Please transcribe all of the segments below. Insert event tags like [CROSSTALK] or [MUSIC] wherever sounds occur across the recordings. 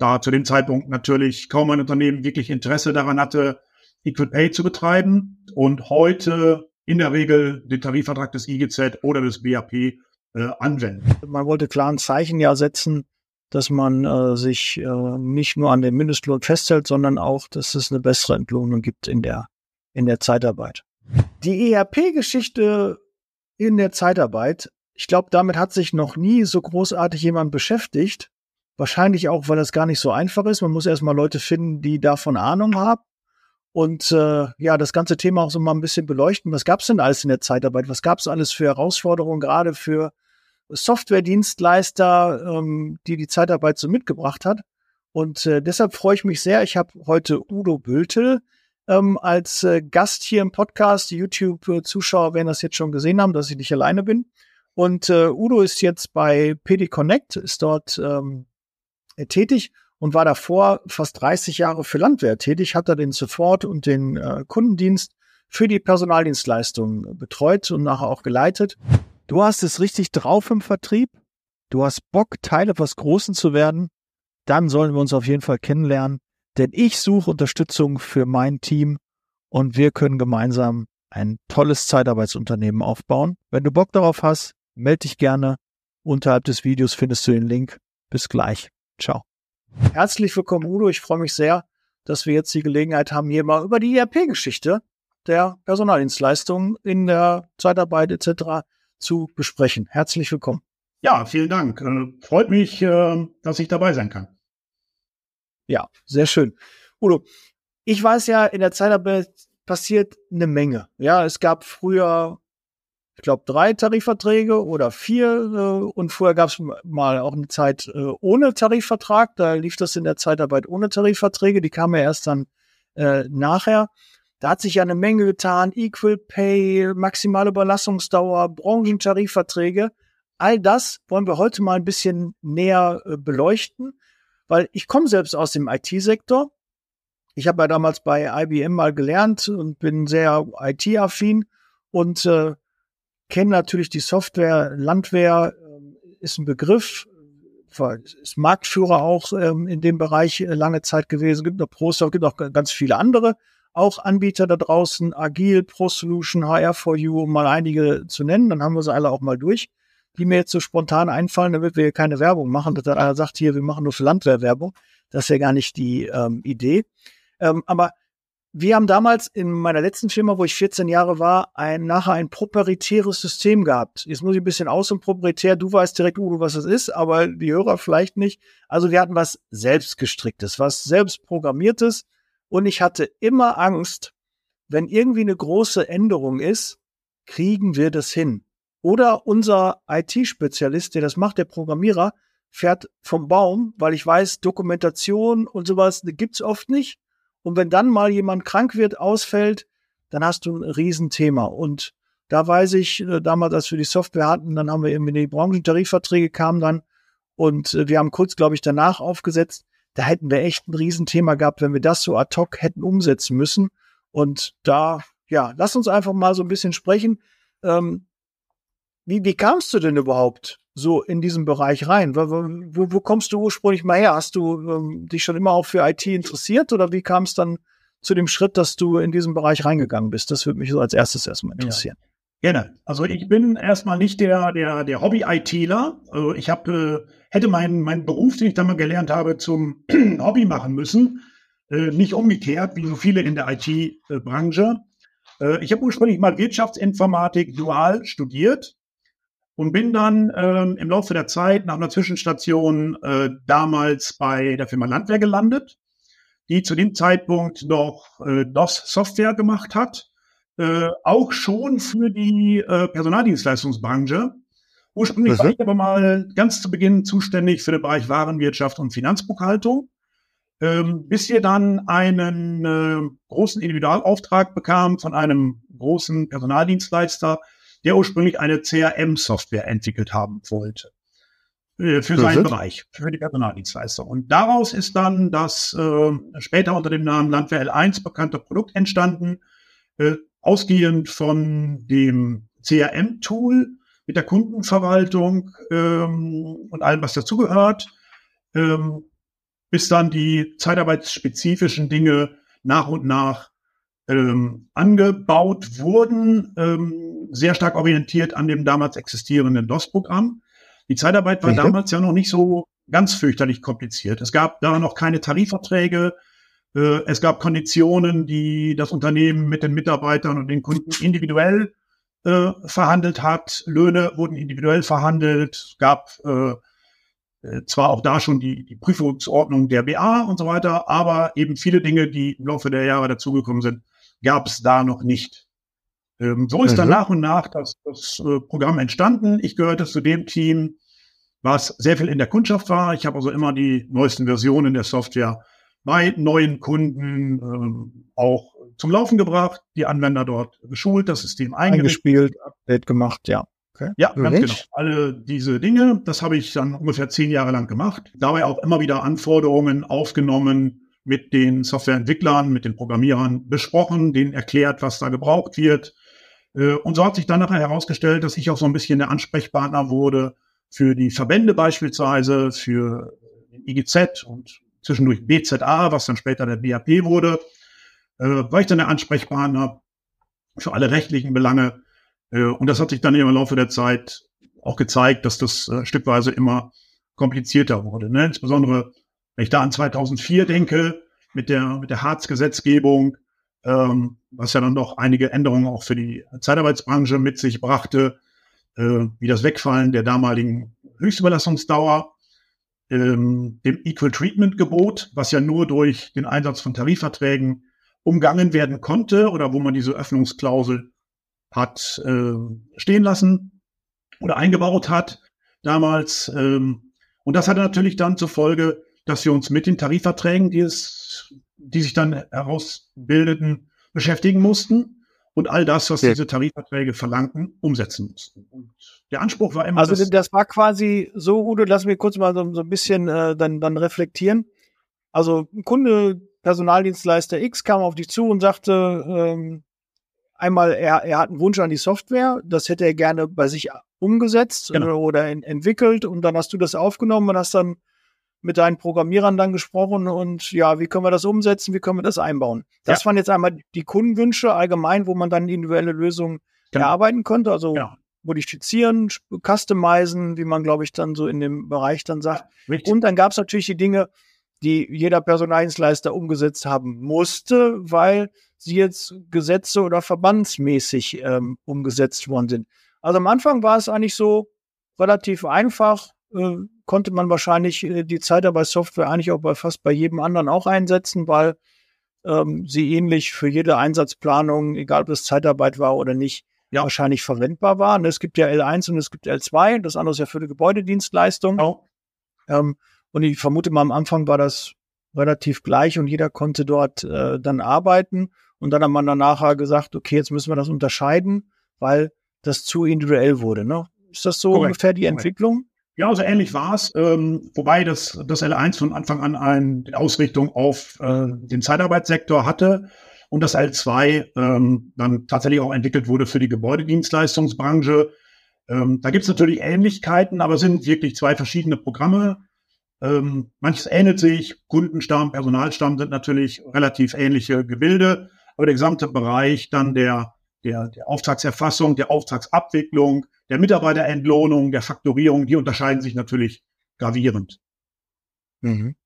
da zu dem Zeitpunkt natürlich kaum ein Unternehmen wirklich Interesse daran hatte, Equal Pay zu betreiben und heute in der Regel den Tarifvertrag des IGZ oder des BAP äh, anwenden. Man wollte klar ein Zeichen ja setzen, dass man äh, sich äh, nicht nur an dem Mindestlohn festhält, sondern auch, dass es eine bessere Entlohnung gibt in der, in der Zeitarbeit. Die ERP-Geschichte in der Zeitarbeit, ich glaube, damit hat sich noch nie so großartig jemand beschäftigt. Wahrscheinlich auch, weil das gar nicht so einfach ist. Man muss erstmal Leute finden, die davon Ahnung haben. Und äh, ja, das ganze Thema auch so mal ein bisschen beleuchten. Was gab es denn alles in der Zeitarbeit? Was gab es alles für Herausforderungen, gerade für Softwaredienstleister, ähm, die die Zeitarbeit so mitgebracht hat. Und äh, deshalb freue ich mich sehr. Ich habe heute Udo Bültel ähm, als äh, Gast hier im Podcast. Die YouTube-Zuschauer werden das jetzt schon gesehen haben, dass ich nicht alleine bin. Und äh, Udo ist jetzt bei PD Connect, ist dort ähm, tätig und war davor fast 30 Jahre für Landwehr tätig, hat da den Support und den äh, Kundendienst für die Personaldienstleistung betreut und nachher auch geleitet. Du hast es richtig drauf im Vertrieb. Du hast Bock, Teil etwas Großen zu werden. Dann sollen wir uns auf jeden Fall kennenlernen, denn ich suche Unterstützung für mein Team und wir können gemeinsam ein tolles Zeitarbeitsunternehmen aufbauen. Wenn du Bock darauf hast, melde dich gerne. Unterhalb des Videos findest du den Link. Bis gleich. Ciao. Herzlich willkommen, Udo. Ich freue mich sehr, dass wir jetzt die Gelegenheit haben, hier mal über die ERP-Geschichte der Personaldienstleistung in der Zeitarbeit etc zu besprechen. Herzlich willkommen. Ja, vielen Dank. Äh, freut mich, äh, dass ich dabei sein kann. Ja, sehr schön. Udo, ich weiß ja, in der Zeitarbeit passiert eine Menge. Ja, es gab früher, ich glaube, drei Tarifverträge oder vier äh, und vorher gab es mal auch eine Zeit äh, ohne Tarifvertrag. Da lief das in der Zeitarbeit ohne Tarifverträge. Die kamen ja erst dann äh, nachher. Da hat sich ja eine Menge getan. Equal Pay, maximale Überlassungsdauer, Branchentarifverträge. All das wollen wir heute mal ein bisschen näher äh, beleuchten, weil ich komme selbst aus dem IT-Sektor. Ich habe ja damals bei IBM mal gelernt und bin sehr IT-affin und äh, kenne natürlich die Software. Landwehr äh, ist ein Begriff, ist Marktführer auch ähm, in dem Bereich äh, lange Zeit gewesen. Gibt noch Proster, gibt auch ganz viele andere auch Anbieter da draußen, Agil, Pro Solution, HR4U, um mal einige zu nennen, dann haben wir sie alle auch mal durch, die mir jetzt so spontan einfallen, damit wir hier keine Werbung machen, dass einer sagt, hier, wir machen nur für Landwehr Werbung. Das ist ja gar nicht die ähm, Idee. Ähm, aber wir haben damals in meiner letzten Firma, wo ich 14 Jahre war, ein, nachher ein proprietäres System gehabt. Jetzt muss ich ein bisschen aus und proprietär. Du weißt direkt, Udo, was das ist, aber die Hörer vielleicht nicht. Also wir hatten was selbstgestricktes, was selbst programmiertes, und ich hatte immer Angst, wenn irgendwie eine große Änderung ist, kriegen wir das hin. Oder unser IT-Spezialist, der das macht, der Programmierer, fährt vom Baum, weil ich weiß, Dokumentation und sowas gibt's oft nicht. Und wenn dann mal jemand krank wird, ausfällt, dann hast du ein Riesenthema. Und da weiß ich, äh, damals, als wir die Software hatten, dann haben wir eben die Branchentarifverträge kamen dann und äh, wir haben kurz, glaube ich, danach aufgesetzt da hätten wir echt ein Riesenthema gehabt, wenn wir das so ad hoc hätten umsetzen müssen. Und da, ja, lass uns einfach mal so ein bisschen sprechen. Ähm, wie, wie kamst du denn überhaupt so in diesen Bereich rein? Wo, wo, wo kommst du ursprünglich mal her? Hast du ähm, dich schon immer auch für IT interessiert oder wie kam es dann zu dem Schritt, dass du in diesen Bereich reingegangen bist? Das würde mich so als erstes erstmal interessieren. Ja. Gerne. Also ich bin erstmal nicht der, der, der Hobby-ITler. Also ich habe, äh, hätte meinen, meinen Beruf, den ich da mal gelernt habe, zum [CLEARS THROAT] Hobby machen müssen. Äh, nicht umgekehrt, wie so viele in der IT-Branche. Äh, ich habe ursprünglich mal Wirtschaftsinformatik dual studiert und bin dann ähm, im Laufe der Zeit nach einer Zwischenstation äh, damals bei der Firma Landwehr gelandet, die zu dem Zeitpunkt noch äh, DOS-Software gemacht hat äh, auch schon für die äh, Personaldienstleistungsbranche. Ursprünglich mhm. war ich aber mal ganz zu Beginn zuständig für den Bereich Warenwirtschaft und Finanzbuchhaltung, ähm, bis wir dann einen äh, großen Individualauftrag bekamen von einem großen Personaldienstleister, der ursprünglich eine CRM-Software entwickelt haben wollte äh, für seinen mhm. Bereich, für die Personaldienstleister. Und daraus ist dann das äh, später unter dem Namen Landwehr L1 bekannte Produkt entstanden, äh, ausgehend von dem CRM-Tool mit der Kundenverwaltung ähm, und allem, was dazugehört, ähm, bis dann die zeitarbeitsspezifischen Dinge nach und nach ähm, angebaut wurden, ähm, sehr stark orientiert an dem damals existierenden DOS-Programm. Die Zeitarbeit war mhm. damals ja noch nicht so ganz fürchterlich kompliziert. Es gab da noch keine Tarifverträge. Äh, es gab Konditionen, die das Unternehmen mit den Mitarbeitern und den Kunden individuell äh, verhandelt hat. Löhne wurden individuell verhandelt. Es gab äh, äh zwar auch da schon die, die Prüfungsordnung der BA und so weiter, aber eben viele Dinge, die im Laufe der Jahre dazugekommen sind, gab es da noch nicht. Ähm, so ist mhm. dann nach und nach das, das äh, Programm entstanden. Ich gehörte zu dem Team, was sehr viel in der Kundschaft war. Ich habe also immer die neuesten Versionen der Software bei neuen Kunden äh, auch zum Laufen gebracht, die Anwender dort geschult, das System eingespielt, Update gemacht, ja. Okay. Ja, ganz genau. Alle diese Dinge, das habe ich dann ungefähr zehn Jahre lang gemacht. Dabei auch immer wieder Anforderungen aufgenommen, mit den Softwareentwicklern, mit den Programmierern besprochen, denen erklärt, was da gebraucht wird. Äh, und so hat sich dann nachher herausgestellt, dass ich auch so ein bisschen der Ansprechpartner wurde für die Verbände beispielsweise, für den IGZ und zwischendurch BZA, was dann später der BAP wurde, äh, war ich dann der Ansprechpartner für alle rechtlichen Belange. Äh, und das hat sich dann im Laufe der Zeit auch gezeigt, dass das äh, stückweise immer komplizierter wurde. Ne? Insbesondere wenn ich da an 2004 denke, mit der, mit der Harz-Gesetzgebung, ähm, was ja dann doch einige Änderungen auch für die Zeitarbeitsbranche mit sich brachte, äh, wie das Wegfallen der damaligen Höchstüberlassungsdauer, ähm, dem Equal Treatment Gebot, was ja nur durch den Einsatz von Tarifverträgen umgangen werden konnte oder wo man diese Öffnungsklausel hat äh, stehen lassen oder eingebaut hat damals. Ähm, und das hatte natürlich dann zur Folge, dass wir uns mit den Tarifverträgen, die, es, die sich dann herausbildeten, beschäftigen mussten und all das, was ja. diese Tarifverträge verlangten, umsetzen mussten. Und der Anspruch war immer. Also das, das war quasi so, Udo, lass mich kurz mal so, so ein bisschen äh, dann, dann reflektieren. Also ein Kunde, Personaldienstleister X kam auf dich zu und sagte, ähm, einmal, er, er hat einen Wunsch an die Software, das hätte er gerne bei sich umgesetzt genau. oder, oder in, entwickelt und dann hast du das aufgenommen und hast dann mit deinen Programmierern dann gesprochen und ja, wie können wir das umsetzen, wie können wir das einbauen? Das ja. waren jetzt einmal die Kundenwünsche allgemein, wo man dann individuelle Lösungen genau. erarbeiten konnte, also genau. modifizieren, customizen, wie man, glaube ich, dann so in dem Bereich dann sagt. Ja, und dann gab es natürlich die Dinge, die jeder Personaldienstleister umgesetzt haben musste, weil sie jetzt Gesetze oder verbandsmäßig ähm, umgesetzt worden sind. Also am Anfang war es eigentlich so relativ einfach, äh, konnte man wahrscheinlich äh, die Zeitarbeitssoftware eigentlich auch bei fast bei jedem anderen auch einsetzen, weil ähm, sie ähnlich für jede Einsatzplanung, egal ob es Zeitarbeit war oder nicht, ja. wahrscheinlich verwendbar war. Und es gibt ja L1 und es gibt L2, das andere ist ja für die Gebäudedienstleistung. Oh. Ähm, und ich vermute mal, am Anfang war das relativ gleich und jeder konnte dort äh, dann arbeiten. Und dann hat man dann nachher gesagt, okay, jetzt müssen wir das unterscheiden, weil das zu individuell wurde. Ne? Ist das so Correct. ungefähr die. Entwicklung? Ja, so ähnlich war es, ähm, wobei das, das L1 von Anfang an eine Ausrichtung auf äh, den Zeitarbeitssektor hatte und das L2 ähm, dann tatsächlich auch entwickelt wurde für die Gebäudedienstleistungsbranche. Ähm, da gibt es natürlich Ähnlichkeiten, aber sind wirklich zwei verschiedene Programme. Ähm, manches ähnelt sich, Kundenstamm, Personalstamm sind natürlich relativ ähnliche Gebilde, aber der gesamte Bereich dann der, der, der Auftragserfassung, der Auftragsabwicklung, der Mitarbeiterentlohnung, der Faktorierung, die unterscheiden sich natürlich gravierend. Mhm.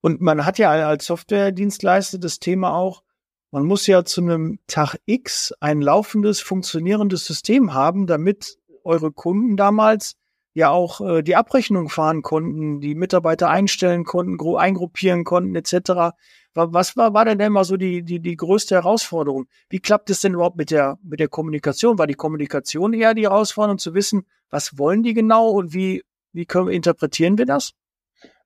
Und man hat ja als Softwaredienstleister das Thema auch, man muss ja zu einem Tag X ein laufendes, funktionierendes System haben, damit eure Kunden damals ja auch äh, die Abrechnung fahren konnten, die Mitarbeiter einstellen konnten, eingruppieren konnten, etc. Was war, war denn immer so die, die, die größte Herausforderung? Wie klappt es denn überhaupt mit der, mit der Kommunikation? War die Kommunikation eher die Herausforderung zu wissen, was wollen die genau und wie, wie können, interpretieren wir das?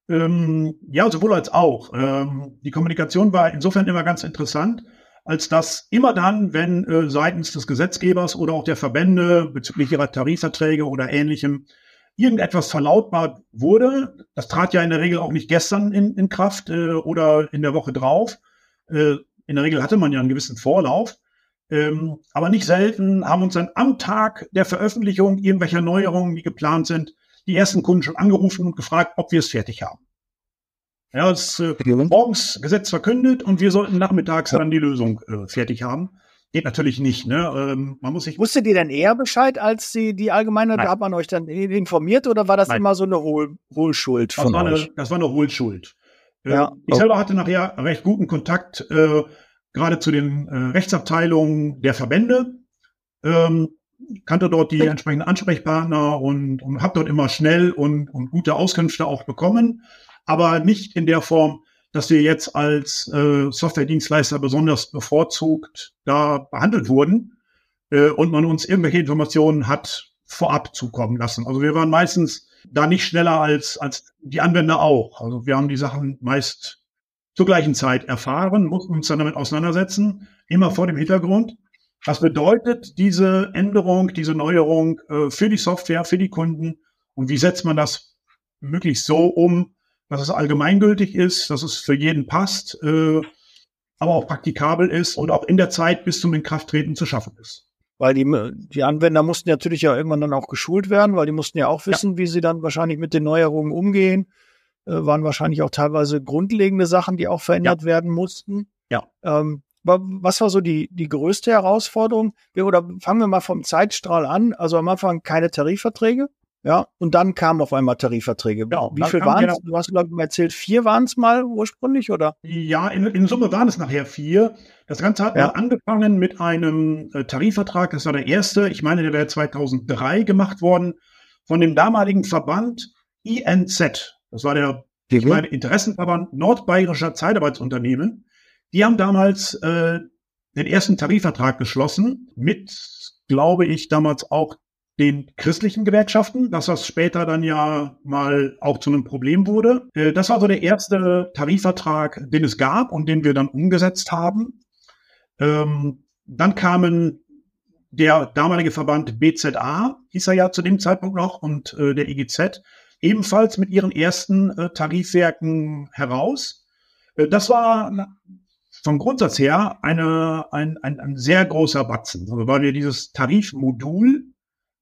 Ähm, ja, sowohl als auch. Ähm, die Kommunikation war insofern immer ganz interessant, als dass immer dann, wenn äh, seitens des Gesetzgebers oder auch der Verbände bezüglich ihrer Tarifverträge oder ähnlichem irgendetwas verlautbart wurde, das trat ja in der Regel auch nicht gestern in, in Kraft äh, oder in der Woche drauf. Äh, in der Regel hatte man ja einen gewissen Vorlauf. Ähm, aber nicht selten haben uns dann am Tag der Veröffentlichung irgendwelcher Neuerungen, die geplant sind, die ersten Kunden schon angerufen und gefragt, ob wir es fertig haben. Ja, es äh, morgens Gesetz verkündet und wir sollten nachmittags dann die Lösung äh, fertig haben. Geht natürlich nicht, ne? Ähm, man muss sich. Wusstet ihr denn eher Bescheid, als die, die Allgemeine, da hat man euch dann informiert oder war das Nein. immer so eine Hohl, Hohlschuld von das euch? Eine, das war eine Hohlschuld. Äh, ja. Ich oh. selber hatte nachher recht guten Kontakt, äh, gerade zu den äh, Rechtsabteilungen der Verbände. Ähm, kannte dort die entsprechenden Ansprechpartner und, und habe dort immer schnell und, und gute Auskünfte auch bekommen, aber nicht in der Form, dass wir jetzt als äh, Softwaredienstleister besonders bevorzugt da behandelt wurden äh, und man uns irgendwelche Informationen hat vorab zukommen lassen. Also wir waren meistens da nicht schneller als, als die Anwender auch. Also wir haben die Sachen meist zur gleichen Zeit erfahren, mussten uns dann damit auseinandersetzen, immer vor dem Hintergrund. Was bedeutet diese Änderung, diese Neuerung äh, für die Software, für die Kunden und wie setzt man das möglichst so um, dass es allgemeingültig ist, dass es für jeden passt, äh, aber auch praktikabel ist und auch in der Zeit bis zum Inkrafttreten zu schaffen ist. Weil die, die Anwender mussten natürlich ja irgendwann dann auch geschult werden, weil die mussten ja auch wissen, ja. wie sie dann wahrscheinlich mit den Neuerungen umgehen. Äh, waren wahrscheinlich auch teilweise grundlegende Sachen, die auch verändert ja. werden mussten. Ja. Ähm, was war so die, die größte Herausforderung? Oder fangen wir mal vom Zeitstrahl an. Also am Anfang keine Tarifverträge. Ja, und dann kamen auf einmal Tarifverträge. Genau, Wie viel waren es? Du hast, glaube ich, erzählt, vier waren es mal ursprünglich, oder? Ja, in, in, Summe waren es nachher vier. Das Ganze hat ja. angefangen mit einem äh, Tarifvertrag. Das war der erste. Ich meine, der wäre 2003 gemacht worden von dem damaligen Verband INZ. Das war der ich meine, Interessenverband Nordbayerischer Zeitarbeitsunternehmen. Die haben damals äh, den ersten Tarifvertrag geschlossen mit, glaube ich, damals auch den christlichen Gewerkschaften, dass das später dann ja mal auch zu einem Problem wurde. Äh, das war so der erste Tarifvertrag, den es gab und den wir dann umgesetzt haben. Ähm, dann kamen der damalige Verband BZA, hieß er ja zu dem Zeitpunkt noch, und äh, der IGZ, ebenfalls mit ihren ersten äh, Tarifwerken heraus. das war vom Grundsatz her eine, ein, ein, ein sehr großer Batzen, also weil wir dieses Tarifmodul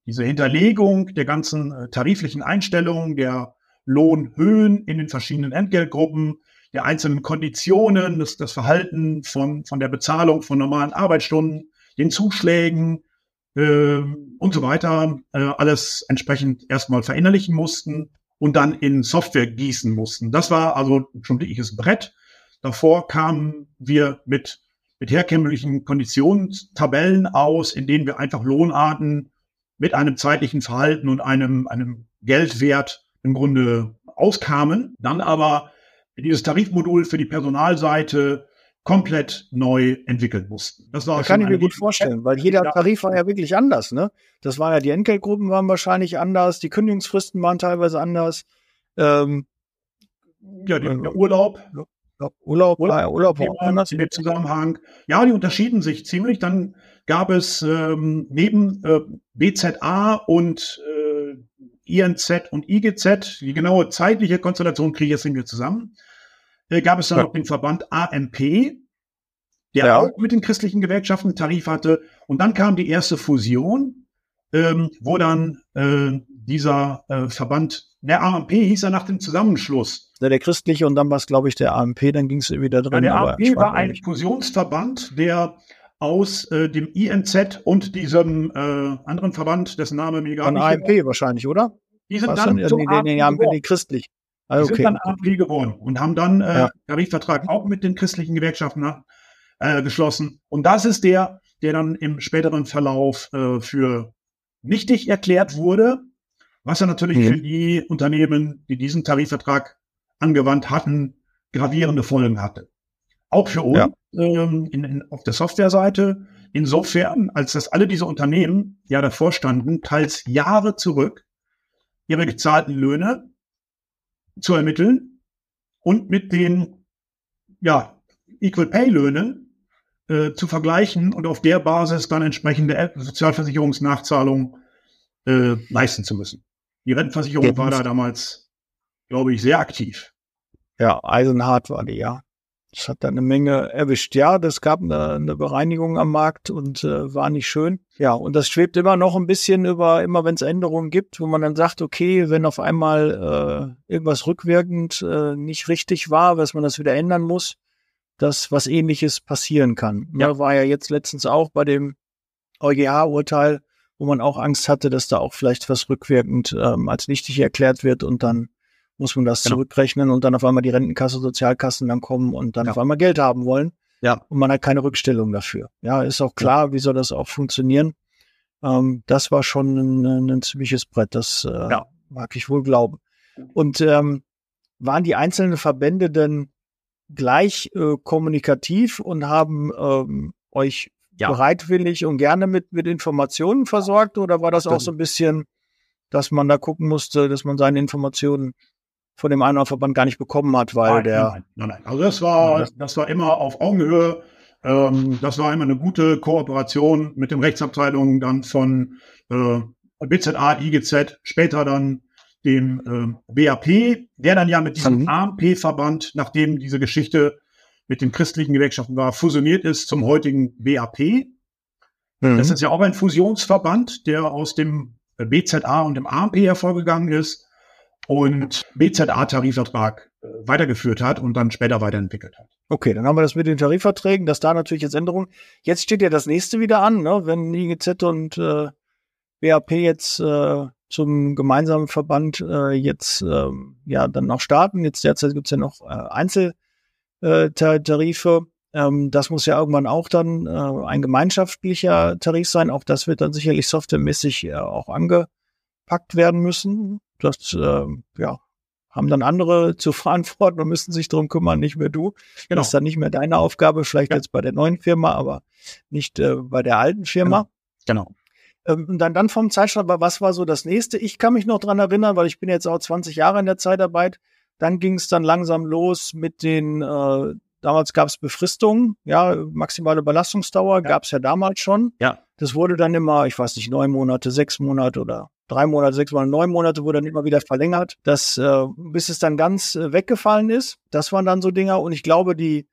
diese Hinterlegung der ganzen äh, tariflichen Einstellungen, der Lohnhöhen in den verschiedenen Entgeltgruppen, der einzelnen Konditionen, das, das Verhalten von, von der Bezahlung von normalen Arbeitsstunden, den Zuschlägen äh, und so weiter, äh, alles entsprechend erstmal verinnerlichen mussten und dann in Software gießen mussten. Das war also schon wirkliches Brett. Davor kamen wir mit, mit herkömmlichen Konditionstabellen aus, in denen wir einfach Lohnarten mit einem zeitlichen Verhalten und einem, einem Geldwert im Grunde auskamen, dann aber dieses Tarifmodul für die Personalseite komplett neu entwickeln mussten. Das war da kann ich mir gut vorstellen, weil jeder Tarif war ja wirklich anders. Ne? Das war ja, die Entgeltgruppen waren wahrscheinlich anders, die Kündigungsfristen waren teilweise anders. Ähm, ja, die, der Urlaub. Urlaub, Urlaub, Urlaub war anders. In dem Zusammenhang. Ja, die unterschieden sich ziemlich. Dann gab es ähm, neben äh, BZA und äh, INZ und IGZ, die genaue zeitliche Konstellation kriege ich jetzt nicht mehr zusammen, äh, gab es dann ja. noch den Verband AMP, der ja. auch mit den christlichen Gewerkschaften einen Tarif hatte. Und dann kam die erste Fusion, ähm, wo dann äh, dieser äh, Verband, der AMP hieß er nach dem Zusammenschluss. Der, der christliche und dann war es, glaube ich, der AMP, dann ging es wieder drin. Ja, der AMP war ein Fusionsverband, der aus äh, dem INZ und diesem äh, anderen Verband, dessen Name mir gar Von nicht. AMP wahrscheinlich, oder? Die sind Was dann, dann zum nee, nee, AMP nee, christlich. Ah, okay. Die sind dann AMP geworden und haben dann äh, ja. Tarifvertrag auch mit den christlichen Gewerkschaften äh, geschlossen. Und das ist der, der dann im späteren Verlauf äh, für nichtig erklärt wurde, was ja natürlich mhm. für die Unternehmen, die diesen Tarifvertrag angewandt hatten, gravierende Folgen hatte. Auch für uns ja. ähm, in, in, auf der Softwareseite. Insofern, als dass alle diese Unternehmen ja davor standen, teils Jahre zurück ihre gezahlten Löhne zu ermitteln und mit den ja, Equal Pay Löhnen äh, zu vergleichen und auf der Basis dann entsprechende Sozialversicherungsnachzahlungen äh, leisten zu müssen. Die Rentenversicherung ja, war da damals, glaube ich, sehr aktiv. Ja, eisenhart war die, ja. Das hat da eine Menge erwischt. Ja, das gab eine, eine Bereinigung am Markt und äh, war nicht schön. Ja, und das schwebt immer noch ein bisschen über, immer wenn es Änderungen gibt, wo man dann sagt, okay, wenn auf einmal äh, irgendwas rückwirkend äh, nicht richtig war, dass man das wieder ändern muss, dass was ähnliches passieren kann. Ja. ja war ja jetzt letztens auch bei dem EuGH-Urteil, wo man auch Angst hatte, dass da auch vielleicht was rückwirkend ähm, als nichtig erklärt wird und dann muss man das genau. zurückrechnen und dann auf einmal die Rentenkasse, Sozialkassen dann kommen und dann ja. auf einmal Geld haben wollen. Ja. Und man hat keine Rückstellung dafür. Ja, ist auch klar, ja. wie soll das auch funktionieren? Ähm, das war schon ein, ein ziemliches Brett, das äh, ja. mag ich wohl glauben. Und ähm, waren die einzelnen Verbände denn gleich äh, kommunikativ und haben ähm, euch ja. bereitwillig und gerne mit, mit Informationen versorgt oder war das auch so ein bisschen, dass man da gucken musste, dass man seine Informationen von dem einen Verband gar nicht bekommen hat, weil nein, der. Nein, nein, nein. Also das war, das war immer auf Augenhöhe. Ähm, das war immer eine gute Kooperation mit den Rechtsabteilungen dann von äh, BZA, IGZ, später dann dem äh, BAP, der dann ja mit diesem mhm. AMP-Verband, nachdem diese Geschichte mit den christlichen Gewerkschaften war, fusioniert ist zum heutigen BAP. Mhm. Das ist ja auch ein Fusionsverband, der aus dem BZA und dem AMP hervorgegangen ist und BZA-Tarifvertrag äh, weitergeführt hat und dann später weiterentwickelt hat. Okay, dann haben wir das mit den Tarifverträgen, dass da natürlich jetzt Änderungen. Jetzt steht ja das nächste wieder an, ne? wenn IGZ und äh, BAP jetzt äh, zum gemeinsamen Verband äh, jetzt äh, ja dann noch starten. Jetzt derzeit gibt's ja noch äh, Einzeltarife. Ähm, das muss ja irgendwann auch dann äh, ein gemeinschaftlicher Tarif sein. Auch das wird dann sicherlich softwaremäßig äh, auch angepackt werden müssen. Das äh, ja, haben dann andere zu verantworten und müssen sich darum kümmern, nicht mehr du. Genau. Das ist dann nicht mehr deine Aufgabe, vielleicht ja. jetzt bei der neuen Firma, aber nicht äh, bei der alten Firma. Genau. genau. Ähm, und dann, dann vom Zeitstand, was war so das nächste? Ich kann mich noch dran erinnern, weil ich bin jetzt auch 20 Jahre in der Zeitarbeit. Dann ging es dann langsam los mit den, äh, damals gab es Befristungen, ja, maximale Belastungsdauer ja. gab es ja damals schon. Ja. Das wurde dann immer, ich weiß nicht, neun Monate, sechs Monate oder drei Monate, sechs Monate, neun Monate wurde dann immer wieder verlängert, das, äh, bis es dann ganz äh, weggefallen ist. Das waren dann so Dinger. Und ich glaube, die,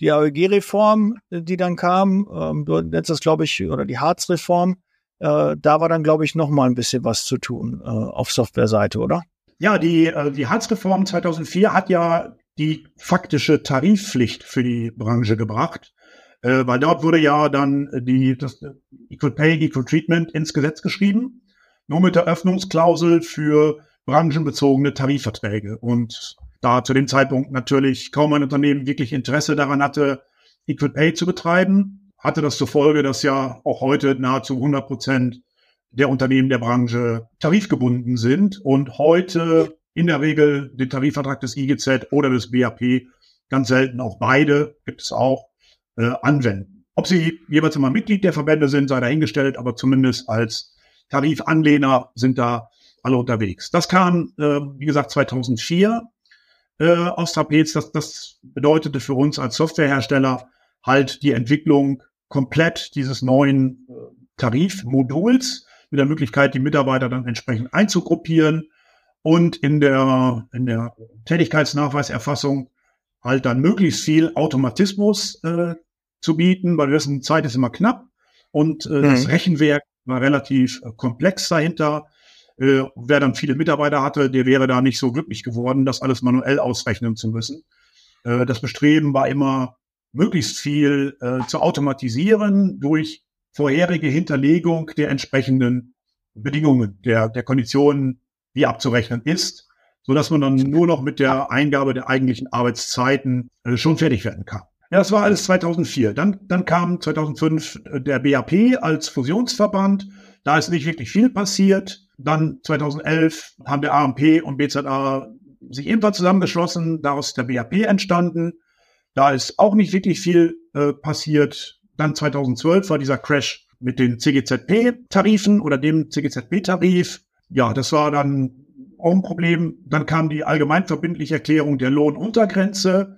die AEG-Reform, die dann kam, ähm, du nennst das, glaube ich, oder die Harz-Reform, äh, da war dann, glaube ich, noch mal ein bisschen was zu tun äh, auf Softwareseite, oder? Ja, die, äh, die Hartz-Reform 2004 hat ja die faktische Tarifpflicht für die Branche gebracht, äh, weil dort wurde ja dann die das Equal Pay, Equal Treatment ins Gesetz geschrieben, nur mit der Öffnungsklausel für branchenbezogene Tarifverträge. Und da zu dem Zeitpunkt natürlich kaum ein Unternehmen wirklich Interesse daran hatte, Equal Pay zu betreiben, hatte das zur Folge, dass ja auch heute nahezu 100 Prozent der Unternehmen der Branche tarifgebunden sind und heute in der Regel den Tarifvertrag des IGZ oder des BAP ganz selten auch beide, gibt es auch, äh, anwenden. Ob sie jeweils immer Mitglied der Verbände sind, sei dahingestellt, aber zumindest als Tarifanlehner sind da alle unterwegs. Das kam, äh, wie gesagt, 2004 äh, aus Trapez. Das, das bedeutete für uns als Softwarehersteller halt die Entwicklung komplett dieses neuen äh, Tarifmoduls mit der Möglichkeit, die Mitarbeiter dann entsprechend einzugruppieren und in der, in der Tätigkeitsnachweiserfassung halt dann möglichst viel Automatismus äh, zu bieten, weil wir wissen, Zeit ist immer knapp und äh, mhm. das Rechenwerk war relativ äh, komplex dahinter. Äh, wer dann viele Mitarbeiter hatte, der wäre da nicht so glücklich geworden, das alles manuell ausrechnen zu müssen. Äh, das Bestreben war immer, möglichst viel äh, zu automatisieren durch vorherige Hinterlegung der entsprechenden Bedingungen, der, der Konditionen, die abzurechnen ist, so dass man dann nur noch mit der Eingabe der eigentlichen Arbeitszeiten äh, schon fertig werden kann. Ja, das war alles 2004. Dann, dann kam 2005 äh, der BAP als Fusionsverband. Da ist nicht wirklich viel passiert. Dann 2011 haben der AMP und BZA sich ebenfalls zusammengeschlossen. Daraus ist der BAP entstanden. Da ist auch nicht wirklich viel äh, passiert. Dann 2012 war dieser Crash mit den CGZP-Tarifen oder dem CGZP-Tarif. Ja, das war dann auch ein Problem. Dann kam die allgemeinverbindliche Erklärung der Lohnuntergrenze.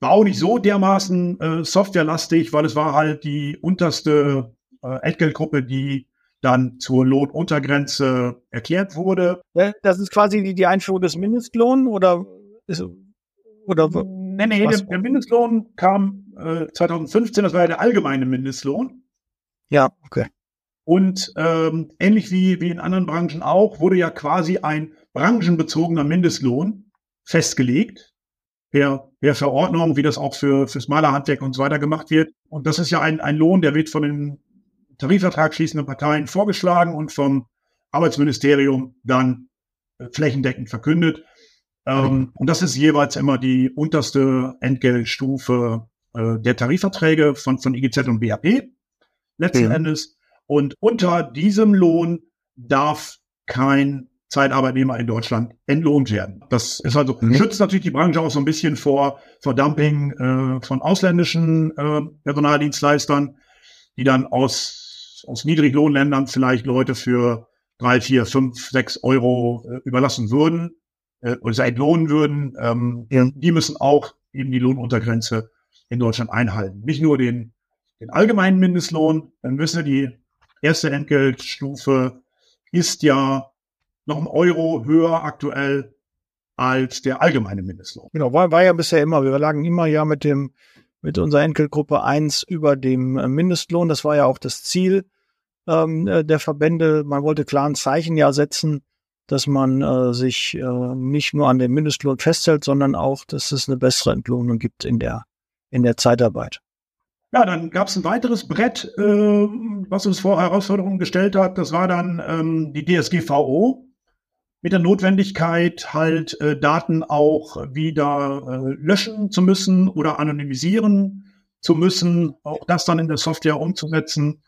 War auch nicht so dermaßen äh, softwarelastig, weil es war halt die unterste äh, Entgeltgruppe, die dann zur Lohnuntergrenze erklärt wurde. Das ist quasi die, Einführung des Mindestlohns oder ist, oder nee, nee, der, der, Mindestlohn kam äh, 2015, das war ja der allgemeine Mindestlohn. Ja, okay. Und ähm, ähnlich wie, wie in anderen Branchen auch, wurde ja quasi ein branchenbezogener Mindestlohn festgelegt per, per Verordnung, wie das auch für fürs Malerhandwerk und so weiter gemacht wird. Und das ist ja ein, ein Lohn, der wird von den Tarifvertrag schließenden Parteien vorgeschlagen und vom Arbeitsministerium dann äh, flächendeckend verkündet. Ähm, und das ist jeweils immer die unterste Entgeltstufe äh, der Tarifverträge von, von IGZ und BAP letzten mhm. Endes. Und unter diesem Lohn darf kein Zeitarbeitnehmer in Deutschland entlohnt werden. Das ist also mhm. schützt natürlich die Branche auch so ein bisschen vor, vor Dumping äh, von ausländischen äh, Personaldienstleistern, die dann aus, aus Niedriglohnländern vielleicht Leute für drei, vier, fünf, sechs Euro äh, überlassen würden äh, oder entlohnen würden. Ähm, ja. Die müssen auch eben die Lohnuntergrenze in Deutschland einhalten. Nicht nur den, den allgemeinen Mindestlohn, dann wissen wir, die erste Entgeltstufe ist ja noch ein Euro höher aktuell als der allgemeine Mindestlohn. Genau, war, war ja bisher immer, wir lagen immer ja mit dem, mit unserer Enkelgruppe eins über dem äh, Mindestlohn. Das war ja auch das Ziel ähm, äh, der Verbände. Man wollte klar ein Zeichen ja setzen, dass man äh, sich äh, nicht nur an dem Mindestlohn festhält, sondern auch, dass es eine bessere Entlohnung gibt in der, in der Zeitarbeit. Ja, dann gab es ein weiteres Brett, äh, was uns vor Herausforderungen gestellt hat. Das war dann ähm, die DSGVO mit der Notwendigkeit, halt äh, Daten auch wieder äh, löschen zu müssen oder anonymisieren zu müssen, auch das dann in der Software umzusetzen.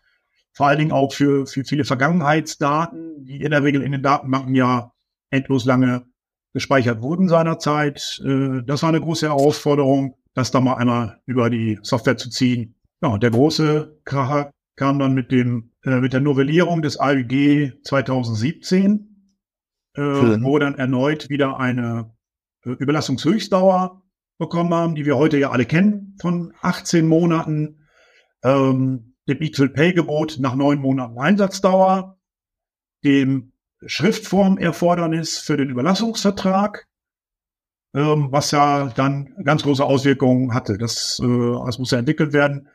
Vor allen Dingen auch für, für viele Vergangenheitsdaten, die in der Regel in den Datenbanken ja endlos lange gespeichert wurden seinerzeit. Äh, das war eine große Herausforderung, das da mal einmal über die Software zu ziehen. Ja, und der große Kracher kam dann mit dem äh, mit der Novellierung des AÜG 2017 äh, wo dann erneut wieder eine äh, Überlassungshöchstdauer bekommen haben, die wir heute ja alle kennen, von 18 Monaten, ähm, dem Equal Pay Gebot nach neun Monaten Einsatzdauer, dem Schriftformerfordernis für den Überlassungsvertrag, ähm, was ja dann ganz große Auswirkungen hatte. Das, äh, das muss ja entwickelt werden.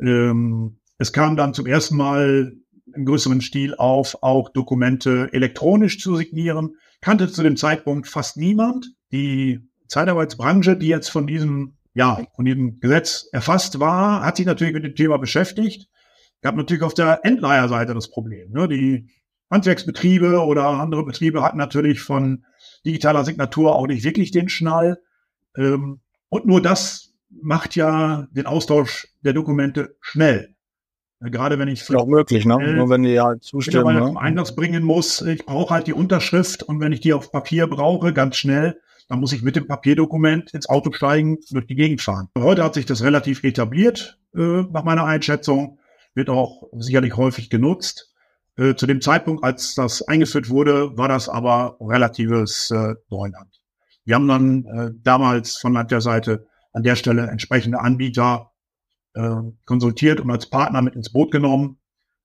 Ähm, es kam dann zum ersten Mal im größeren Stil auf, auch Dokumente elektronisch zu signieren. Kannte zu dem Zeitpunkt fast niemand. Die Zeitarbeitsbranche, die jetzt von diesem, ja, von diesem Gesetz erfasst war, hat sich natürlich mit dem Thema beschäftigt. Gab natürlich auf der Endleierseite das Problem. Ne? Die Handwerksbetriebe oder andere Betriebe hatten natürlich von digitaler Signatur auch nicht wirklich den Schnall. Ähm, und nur das macht ja den Austausch der Dokumente schnell. Gerade wenn ich auch möglich, ne? Nur wenn die halt zustimmen. Ne? Einsatz bringen muss, ich brauche halt die Unterschrift und wenn ich die auf Papier brauche, ganz schnell, dann muss ich mit dem Papierdokument ins Auto steigen, durch die Gegend fahren. Heute hat sich das relativ etabliert, äh, nach meiner Einschätzung, wird auch sicherlich häufig genutzt. Äh, zu dem Zeitpunkt, als das eingeführt wurde, war das aber relatives äh, Neuland. Wir haben dann äh, damals von der Seite an der Stelle entsprechende Anbieter äh, konsultiert und als Partner mit ins Boot genommen,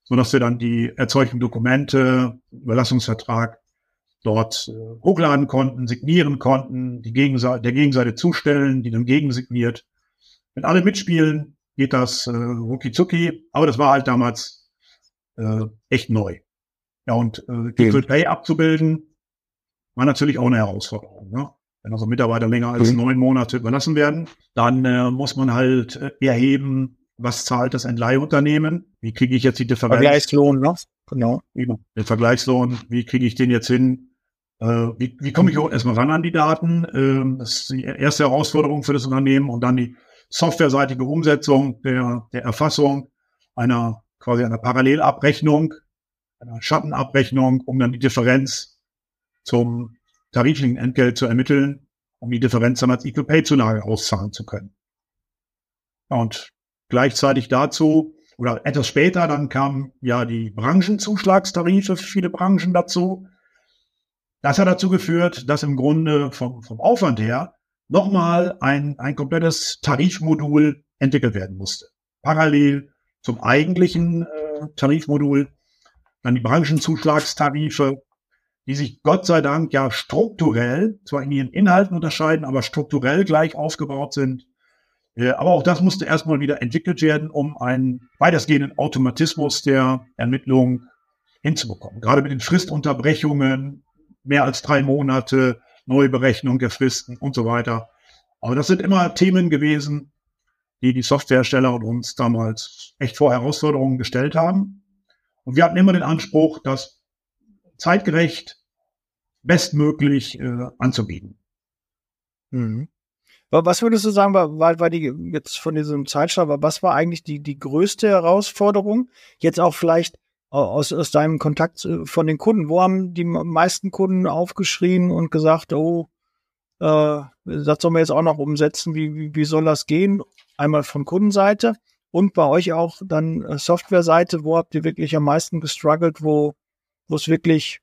so dass wir dann die erzeugten Dokumente, Überlassungsvertrag dort äh, hochladen konnten, signieren konnten, die Gegenseite, der Gegenseite zustellen, die dann gegensigniert. Wenn alle mitspielen, geht das äh, rucki zucki, aber das war halt damals äh, echt neu. Ja, und äh, Equal Pay abzubilden, war natürlich auch eine Herausforderung. Ne? Wenn also Mitarbeiter länger als mhm. neun Monate überlassen werden, dann äh, muss man halt äh, erheben, was zahlt das Entleihunternehmen? Wie kriege ich jetzt die Differenz? Vergleichslohn, ne? Genau. Den Vergleichslohn, wie kriege ich den jetzt hin? Äh, wie, wie komme ich auch erstmal ran an die Daten? Äh, das ist die erste Herausforderung für das Unternehmen und dann die softwareseitige Umsetzung der, der Erfassung einer quasi einer Parallelabrechnung, einer Schattenabrechnung, um dann die Differenz zum tariflichen Entgelt zu ermitteln, um die Differenz dann als Equal Pay Zulage auszahlen zu können. Und gleichzeitig dazu oder etwas später dann kamen ja die Branchenzuschlagstarife für viele Branchen dazu. Das hat dazu geführt, dass im Grunde vom, vom Aufwand her nochmal ein, ein komplettes Tarifmodul entwickelt werden musste. Parallel zum eigentlichen äh, Tarifmodul, dann die Branchenzuschlagstarife, die sich Gott sei Dank ja strukturell, zwar in ihren Inhalten unterscheiden, aber strukturell gleich aufgebaut sind. Äh, aber auch das musste erstmal wieder entwickelt werden, um einen weitestgehenden Automatismus der Ermittlung hinzubekommen. Gerade mit den Fristunterbrechungen, mehr als drei Monate, Neuberechnung der Fristen und so weiter. Aber das sind immer Themen gewesen, die die Softwarehersteller und uns damals echt vor Herausforderungen gestellt haben. Und wir hatten immer den Anspruch, das zeitgerecht, bestmöglich äh, anzubieten. Mhm. Was würdest du sagen, war, war die jetzt von diesem Zeitstrahl, was war eigentlich die, die größte Herausforderung? Jetzt auch vielleicht aus, aus deinem Kontakt von den Kunden. Wo haben die meisten Kunden aufgeschrien und gesagt, oh, äh, das sollen wir jetzt auch noch umsetzen, wie, wie, wie soll das gehen? Einmal von Kundenseite und bei euch auch dann äh, Softwareseite, wo habt ihr wirklich am meisten gestruggelt, wo, wo es wirklich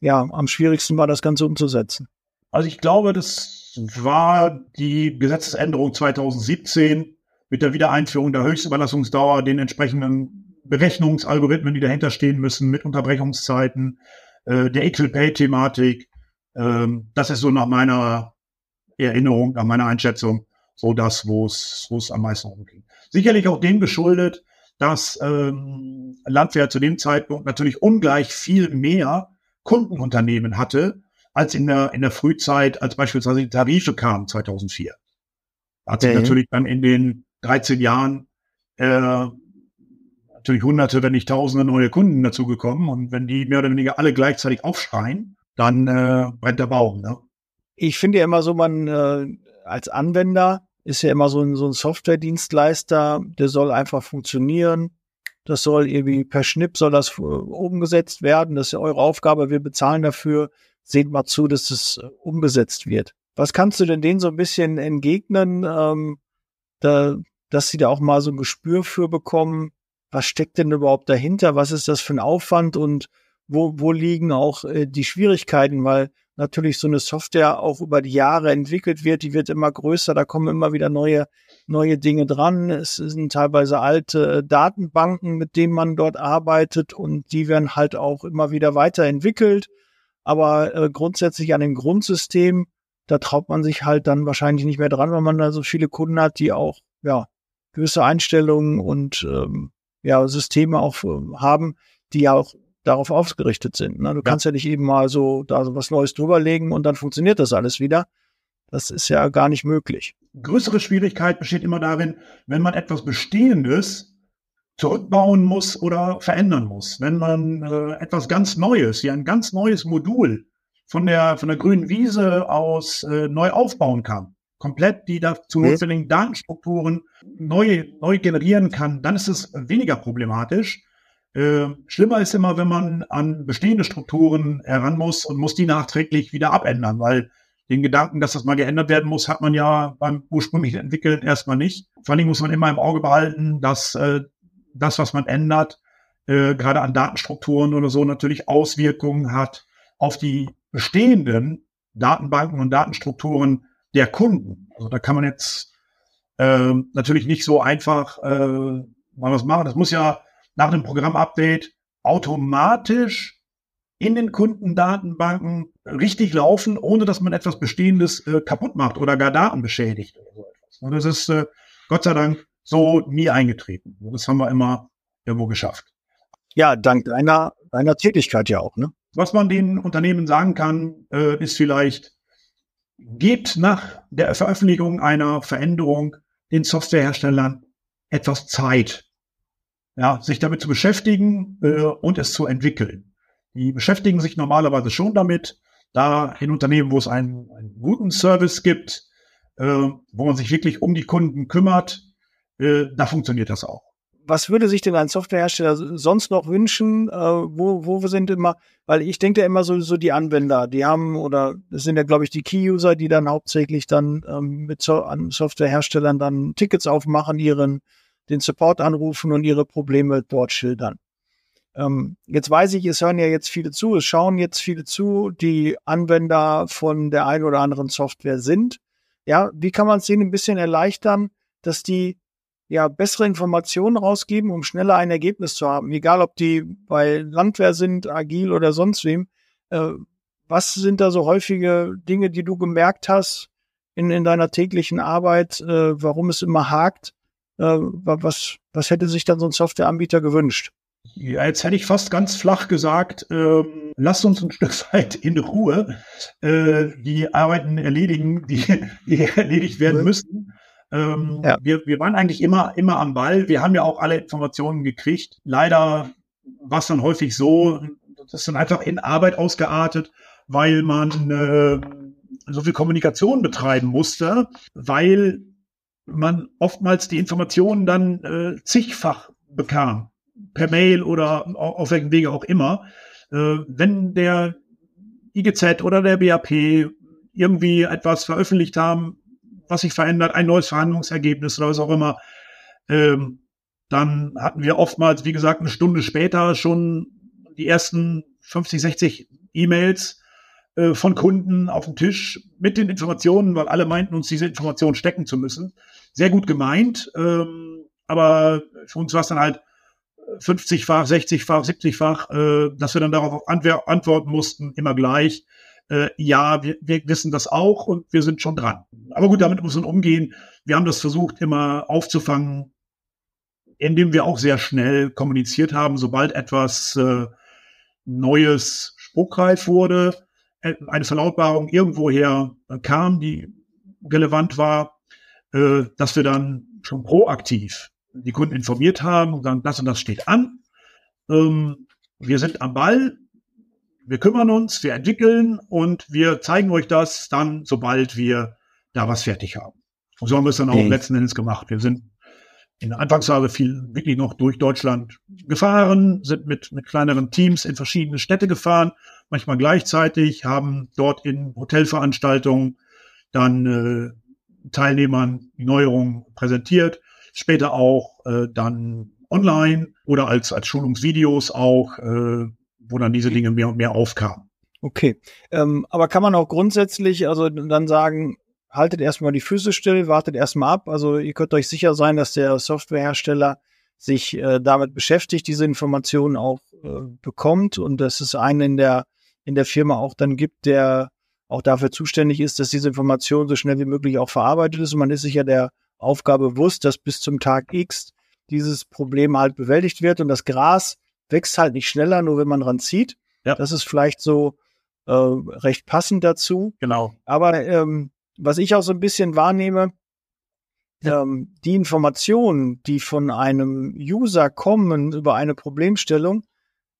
ja am schwierigsten war, das Ganze umzusetzen? Also ich glaube, das war die Gesetzesänderung 2017 mit der Wiedereinführung der Höchstüberlassungsdauer, den entsprechenden Berechnungsalgorithmen, die dahinter stehen müssen, mit Unterbrechungszeiten, äh, der Equal Pay-Thematik. Ähm, das ist so nach meiner Erinnerung, nach meiner Einschätzung, so das, wo es wo es am meisten rumging. Sicherlich auch dem geschuldet, dass ähm, Landwehr zu dem Zeitpunkt natürlich ungleich viel mehr Kundenunternehmen hatte, als in der, in der Frühzeit, als beispielsweise die Tarife kamen 2004. Da hat sich okay. natürlich dann in den 13 Jahren äh, natürlich hunderte, wenn nicht tausende neue Kunden dazugekommen. Und wenn die mehr oder weniger alle gleichzeitig aufschreien, dann äh, brennt der Baum. Ne? Ich finde ja immer so, man äh, als Anwender ist ja immer so ein, so ein Software-Dienstleister, der soll einfach funktionieren. Das soll irgendwie per Schnipp soll das umgesetzt werden. Das ist ja eure Aufgabe. Wir bezahlen dafür. Seht mal zu, dass es äh, umgesetzt wird. Was kannst du denn denen so ein bisschen entgegnen, ähm, da, dass sie da auch mal so ein Gespür für bekommen? Was steckt denn überhaupt dahinter? Was ist das für ein Aufwand und wo, wo liegen auch äh, die Schwierigkeiten? Weil natürlich so eine Software auch über die Jahre entwickelt wird, die wird immer größer, da kommen immer wieder neue, neue Dinge dran. Es sind teilweise alte äh, Datenbanken, mit denen man dort arbeitet und die werden halt auch immer wieder weiterentwickelt. Aber äh, grundsätzlich an dem Grundsystem, da traut man sich halt dann wahrscheinlich nicht mehr dran, weil man da so viele Kunden hat, die auch, ja, gewisse Einstellungen und ähm, ja, Systeme auch äh, haben, die ja auch darauf ausgerichtet sind. Ne? Du ja. kannst ja nicht eben mal so da so was Neues drüberlegen und dann funktioniert das alles wieder. Das ist ja gar nicht möglich. Größere Schwierigkeit besteht immer darin, wenn man etwas Bestehendes zurückbauen muss oder verändern muss. Wenn man äh, etwas ganz Neues, ja ein ganz neues Modul von der, von der grünen Wiese aus äh, neu aufbauen kann, komplett die dazu notwendigen Datenstrukturen neu, neu generieren kann, dann ist es weniger problematisch. Äh, schlimmer ist immer, wenn man an bestehende Strukturen heran muss und muss die nachträglich wieder abändern, weil den Gedanken, dass das mal geändert werden muss, hat man ja beim ursprünglichen Entwickeln erstmal nicht. Vor allen Dingen muss man immer im Auge behalten, dass äh, das, was man ändert, äh, gerade an Datenstrukturen oder so, natürlich Auswirkungen hat auf die bestehenden Datenbanken und Datenstrukturen der Kunden. Also da kann man jetzt äh, natürlich nicht so einfach äh, mal was machen. Das muss ja nach dem Programmupdate automatisch in den Kundendatenbanken richtig laufen, ohne dass man etwas Bestehendes äh, kaputt macht oder gar Daten beschädigt oder so etwas. Und das ist äh, Gott sei Dank so nie eingetreten. Das haben wir immer irgendwo geschafft. Ja, dank deiner, deiner Tätigkeit ja auch, ne? Was man den Unternehmen sagen kann, äh, ist vielleicht, gebt nach der Veröffentlichung einer Veränderung den Softwareherstellern etwas Zeit ja, sich damit zu beschäftigen äh, und es zu entwickeln. Die beschäftigen sich normalerweise schon damit, da in Unternehmen, wo es einen, einen guten Service gibt, äh, wo man sich wirklich um die Kunden kümmert, äh, da funktioniert das auch. Was würde sich denn ein Softwarehersteller sonst noch wünschen? Äh, wo, wo sind immer, weil ich denke ja immer so, so die Anwender, die haben, oder das sind ja, glaube ich, die Key-User, die dann hauptsächlich dann ähm, mit so, an Softwareherstellern dann Tickets aufmachen, ihren den Support anrufen und ihre Probleme dort schildern. Ähm, jetzt weiß ich, es hören ja jetzt viele zu, es schauen jetzt viele zu, die Anwender von der einen oder anderen Software sind. Ja, wie kann man es denen ein bisschen erleichtern, dass die ja bessere Informationen rausgeben, um schneller ein Ergebnis zu haben? Egal, ob die bei Landwehr sind, agil oder sonst wem. Äh, was sind da so häufige Dinge, die du gemerkt hast in, in deiner täglichen Arbeit, äh, warum es immer hakt? Äh, was, was hätte sich dann so ein Softwareanbieter gewünscht? Ja, jetzt hätte ich fast ganz flach gesagt, ähm, lasst uns ein Stück [LAUGHS] weit in Ruhe äh, die Arbeiten erledigen, die, die erledigt werden müssen. Ähm, ja. wir, wir waren eigentlich immer, immer am Ball. Wir haben ja auch alle Informationen gekriegt. Leider war es dann häufig so, das ist dann einfach in Arbeit ausgeartet, weil man äh, so viel Kommunikation betreiben musste, weil man oftmals die Informationen dann äh, zigfach bekam per Mail oder auf welchem Wege auch immer, äh, wenn der IGZ oder der BAP irgendwie etwas veröffentlicht haben, was sich verändert, ein neues Verhandlungsergebnis oder was auch immer, ähm, dann hatten wir oftmals, wie gesagt, eine Stunde später schon die ersten 50, 60 E-Mails äh, von Kunden auf dem Tisch mit den Informationen, weil alle meinten, uns diese Informationen stecken zu müssen. Sehr gut gemeint, ähm, aber für uns war es dann halt 50-fach, 60-fach, 70-fach, äh, dass wir dann darauf antworten mussten, immer gleich. Äh, ja, wir, wir wissen das auch und wir sind schon dran. Aber gut, damit muss man umgehen. Wir haben das versucht, immer aufzufangen, indem wir auch sehr schnell kommuniziert haben, sobald etwas äh, Neues spruchreif wurde, äh, eine Verlautbarung irgendwoher kam, die relevant war, äh, dass wir dann schon proaktiv die Kunden informiert haben und sagen, das und das steht an. Ähm, wir sind am Ball, wir kümmern uns, wir entwickeln und wir zeigen euch das dann, sobald wir da was fertig haben. Und so haben wir es dann auch okay. letzten Endes gemacht. Wir sind in der Anfangsphase viel wirklich noch durch Deutschland gefahren, sind mit, mit kleineren Teams in verschiedene Städte gefahren, manchmal gleichzeitig, haben dort in Hotelveranstaltungen dann äh, Teilnehmern die Neuerungen präsentiert später auch äh, dann online oder als, als Schulungsvideos auch, äh, wo dann diese Dinge mehr und mehr aufkamen. Okay, ähm, aber kann man auch grundsätzlich also dann sagen, haltet erstmal die Füße still, wartet erstmal ab. Also ihr könnt euch sicher sein, dass der Softwarehersteller sich äh, damit beschäftigt, diese Informationen auch äh, bekommt und dass es einen in der in der Firma auch dann gibt, der auch dafür zuständig ist, dass diese Information so schnell wie möglich auch verarbeitet ist. Und man ist sich ja der Aufgabe bewusst, dass bis zum Tag X dieses Problem halt bewältigt wird und das Gras wächst halt nicht schneller, nur wenn man dran zieht. Ja. Das ist vielleicht so äh, recht passend dazu. Genau. Aber ähm, was ich auch so ein bisschen wahrnehme, ja. ähm, die Informationen, die von einem User kommen über eine Problemstellung,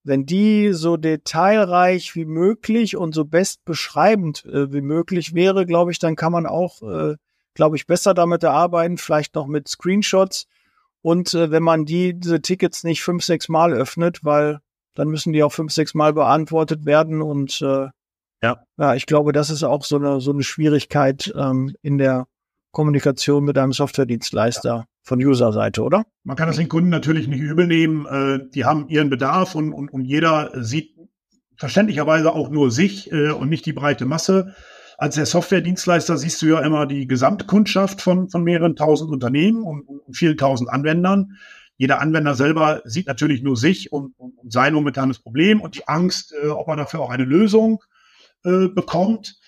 wenn die so detailreich wie möglich und so best beschreibend äh, wie möglich wäre, glaube ich, dann kann man auch äh, glaube ich, besser damit arbeiten, vielleicht noch mit Screenshots. Und äh, wenn man die, diese Tickets nicht fünf, sechs Mal öffnet, weil dann müssen die auch fünf, sechs Mal beantwortet werden. Und äh, ja. ja, ich glaube, das ist auch so eine, so eine Schwierigkeit ähm, in der Kommunikation mit einem Softwaredienstleister ja. von User-Seite, oder? Man kann das den Kunden natürlich nicht übel nehmen. Äh, die haben ihren Bedarf und, und, und jeder sieht verständlicherweise auch nur sich äh, und nicht die breite Masse als der Softwaredienstleister siehst du ja immer die Gesamtkundschaft von, von mehreren tausend Unternehmen und, vielen tausend Anwendern. Jeder Anwender selber sieht natürlich nur sich und, und, und sein momentanes Problem und die Angst, äh, ob er dafür auch eine Lösung äh, bekommt.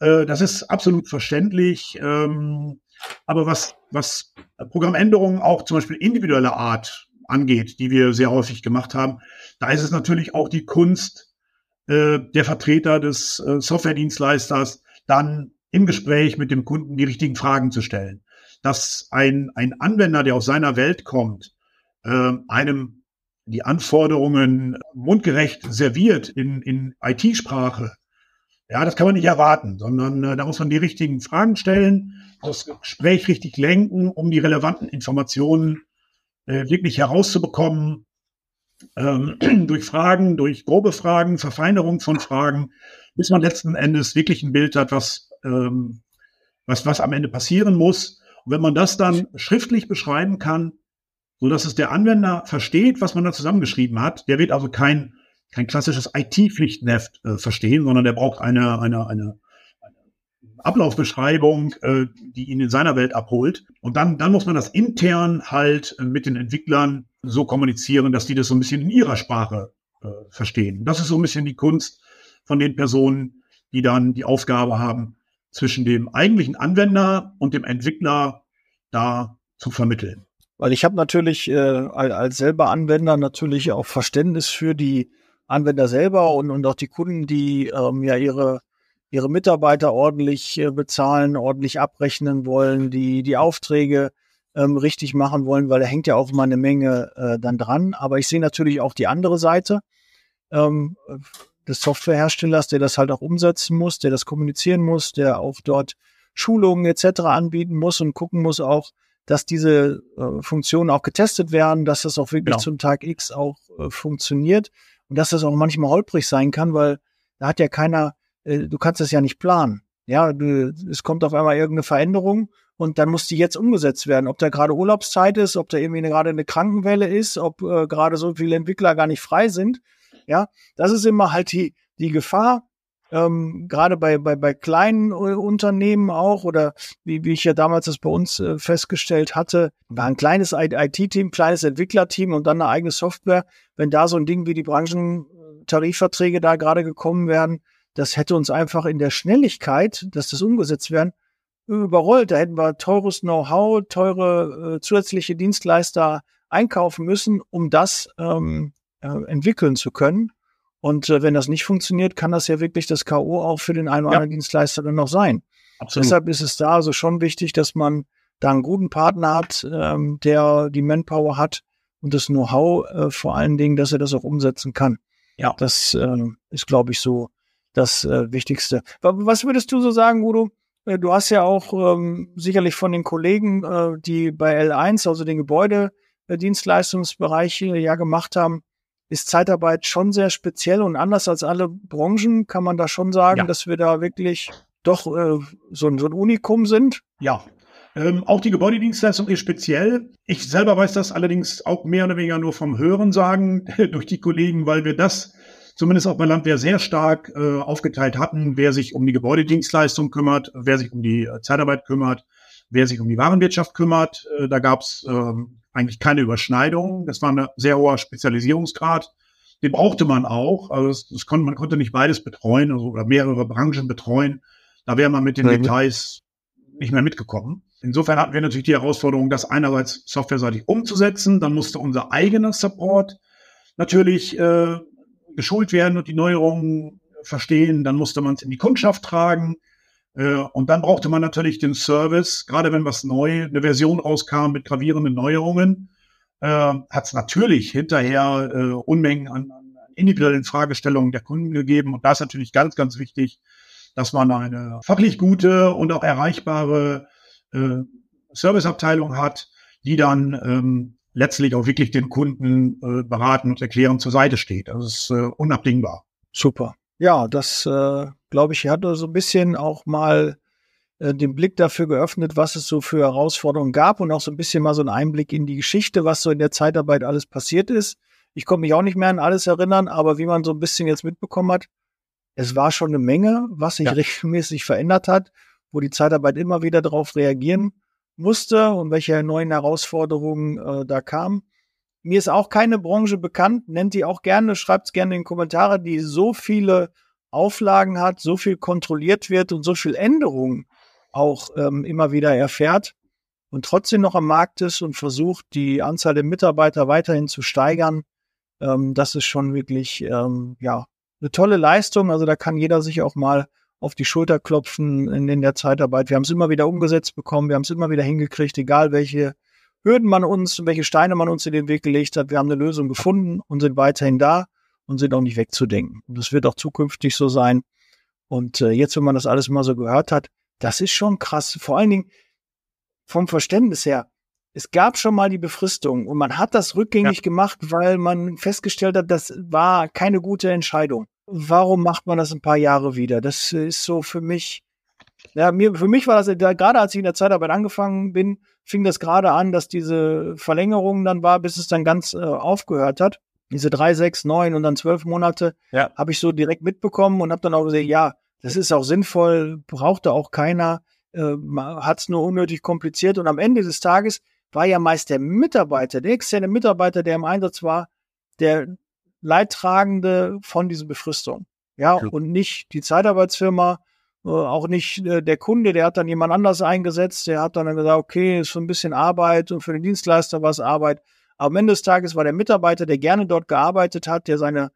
Äh, das ist absolut verständlich. Ähm, aber was, was Programmänderungen auch zum Beispiel individueller Art angeht, die wir sehr häufig gemacht haben, da ist es natürlich auch die Kunst äh, der Vertreter des äh, Softwaredienstleisters, dann im Gespräch mit dem Kunden die richtigen Fragen zu stellen. Dass ein, ein Anwender, der aus seiner Welt kommt, äh, einem die Anforderungen mundgerecht serviert in, in IT-Sprache, ja, das kann man nicht erwarten, sondern äh, da muss man die richtigen Fragen stellen, das Gespräch richtig lenken, um die relevanten Informationen äh, wirklich herauszubekommen, ähm, [CLEARS THROAT] durch Fragen, durch grobe Fragen, Verfeinerung von Fragen, bis man letzten Endes wirklich ein Bild hat, was, ähm, was, was am Ende passieren muss. Und wenn man das dann schriftlich beschreiben kann, so dass es der Anwender versteht, was man da zusammengeschrieben hat, der wird also kein, kein klassisches IT-Pflichtenheft äh, verstehen, sondern der braucht eine, eine, eine, Ablaufbeschreibung, äh, die ihn in seiner Welt abholt. Und dann, dann muss man das intern halt äh, mit den Entwicklern so kommunizieren, dass die das so ein bisschen in ihrer Sprache äh, verstehen. Das ist so ein bisschen die Kunst, von den Personen, die dann die Aufgabe haben, zwischen dem eigentlichen Anwender und dem Entwickler da zu vermitteln. Weil ich habe natürlich äh, als selber Anwender natürlich auch Verständnis für die Anwender selber und, und auch die Kunden, die ähm, ja ihre ihre Mitarbeiter ordentlich äh, bezahlen, ordentlich abrechnen wollen, die die Aufträge ähm, richtig machen wollen, weil da hängt ja auch mal eine Menge äh, dann dran. Aber ich sehe natürlich auch die andere Seite ähm, des Softwareherstellers, der das halt auch umsetzen muss, der das kommunizieren muss, der auch dort Schulungen etc. anbieten muss und gucken muss auch, dass diese äh, Funktionen auch getestet werden, dass das auch wirklich genau. zum Tag X auch äh, funktioniert und dass das auch manchmal holprig sein kann, weil da hat ja keiner, äh, du kannst das ja nicht planen. Ja, du, es kommt auf einmal irgendeine Veränderung und dann muss die jetzt umgesetzt werden. Ob da gerade Urlaubszeit ist, ob da irgendwie gerade eine Krankenwelle ist, ob äh, gerade so viele Entwickler gar nicht frei sind. Ja, das ist immer halt die, die Gefahr, ähm, gerade bei, bei, bei kleinen äh, Unternehmen auch oder wie, wie ich ja damals das bei uns äh, festgestellt hatte, war ein kleines IT-Team, kleines Entwicklerteam und dann eine eigene Software. Wenn da so ein Ding wie die Branchentarifverträge da gerade gekommen wären, das hätte uns einfach in der Schnelligkeit, dass das umgesetzt werden, überrollt. Da hätten wir teures Know-how, teure äh, zusätzliche Dienstleister einkaufen müssen, um das ähm, äh, entwickeln zu können. Und äh, wenn das nicht funktioniert, kann das ja wirklich das K.O. auch für den einen oder ja. anderen Dienstleister dann noch sein. Absolut. Deshalb ist es da also schon wichtig, dass man da einen guten Partner hat, ähm, der die Manpower hat und das Know-how äh, vor allen Dingen, dass er das auch umsetzen kann. Ja. Das äh, ist, glaube ich, so das äh, Wichtigste. Was würdest du so sagen, Udo? Äh, du hast ja auch ähm, sicherlich von den Kollegen, äh, die bei L1, also den Gebäudedienstleistungsbereich äh, ja gemacht haben, ist Zeitarbeit schon sehr speziell und anders als alle Branchen kann man da schon sagen, ja. dass wir da wirklich doch äh, so, ein, so ein Unikum sind. Ja. Ähm, auch die Gebäudedienstleistung ist speziell. Ich selber weiß das allerdings auch mehr oder weniger nur vom Hören sagen [LAUGHS] durch die Kollegen, weil wir das zumindest auch bei Landwehr sehr stark äh, aufgeteilt hatten, wer sich um die Gebäudedienstleistung kümmert, wer sich um die äh, Zeitarbeit kümmert, wer sich um die Warenwirtschaft kümmert. Äh, da gab es äh, eigentlich keine Überschneidung. Das war ein sehr hoher Spezialisierungsgrad. Den brauchte man auch. Also das, das konnte, man konnte nicht beides betreuen also, oder mehrere Branchen betreuen. Da wäre man mit den mhm. Details nicht mehr mitgekommen. Insofern hatten wir natürlich die Herausforderung, das einerseits softwareseitig umzusetzen. Dann musste unser eigener Support natürlich äh, geschult werden und die Neuerungen verstehen. Dann musste man es in die Kundschaft tragen. Äh, und dann brauchte man natürlich den Service, gerade wenn was neu, eine Version rauskam mit gravierenden Neuerungen, äh, hat es natürlich hinterher äh, Unmengen an, individuellen Fragestellungen der Kunden gegeben. Und da ist natürlich ganz, ganz wichtig, dass man eine fachlich gute und auch erreichbare äh, Serviceabteilung hat, die dann ähm, letztlich auch wirklich den Kunden beraten und erklären zur Seite steht. Das ist äh, unabdingbar. Super. Ja, das äh, glaube ich, hat so ein bisschen auch mal äh, den Blick dafür geöffnet, was es so für Herausforderungen gab und auch so ein bisschen mal so einen Einblick in die Geschichte, was so in der Zeitarbeit alles passiert ist. Ich konnte mich auch nicht mehr an alles erinnern, aber wie man so ein bisschen jetzt mitbekommen hat, es war schon eine Menge, was sich ja. regelmäßig verändert hat, wo die Zeitarbeit immer wieder darauf reagieren musste und welche neuen Herausforderungen äh, da kamen. Mir ist auch keine Branche bekannt, nennt die auch gerne, schreibt es gerne in die Kommentare, die so viele Auflagen hat, so viel kontrolliert wird und so viel Änderungen auch ähm, immer wieder erfährt und trotzdem noch am Markt ist und versucht, die Anzahl der Mitarbeiter weiterhin zu steigern. Ähm, das ist schon wirklich ähm, ja eine tolle Leistung. Also da kann jeder sich auch mal auf die Schulter klopfen in, in der Zeitarbeit. Wir haben es immer wieder umgesetzt bekommen, wir haben es immer wieder hingekriegt, egal welche Hürden man uns, welche Steine man uns in den Weg gelegt hat. Wir haben eine Lösung gefunden und sind weiterhin da und sind auch nicht wegzudenken. Und das wird auch zukünftig so sein. Und äh, jetzt, wenn man das alles mal so gehört hat, das ist schon krass. Vor allen Dingen vom Verständnis her. Es gab schon mal die Befristung und man hat das rückgängig ja. gemacht, weil man festgestellt hat, das war keine gute Entscheidung. Warum macht man das ein paar Jahre wieder? Das ist so für mich, ja, mir, für mich war das, gerade als ich in der Zeitarbeit angefangen bin, fing das gerade an, dass diese Verlängerung dann war, bis es dann ganz äh, aufgehört hat. Diese drei, sechs, neun und dann zwölf Monate ja. habe ich so direkt mitbekommen und habe dann auch gesehen, ja, das ist auch sinnvoll, brauchte auch keiner, äh, hat es nur unnötig kompliziert und am Ende des Tages war ja meist der Mitarbeiter, der externe Mitarbeiter, der im Einsatz war, der Leidtragende von diesen Befristungen. Ja, ja. und nicht die Zeitarbeitsfirma, äh, auch nicht äh, der Kunde, der hat dann jemand anders eingesetzt, der hat dann gesagt, okay, ist so ein bisschen Arbeit und für den Dienstleister war es Arbeit. Am Ende des Tages war der Mitarbeiter, der gerne dort gearbeitet hat, der seine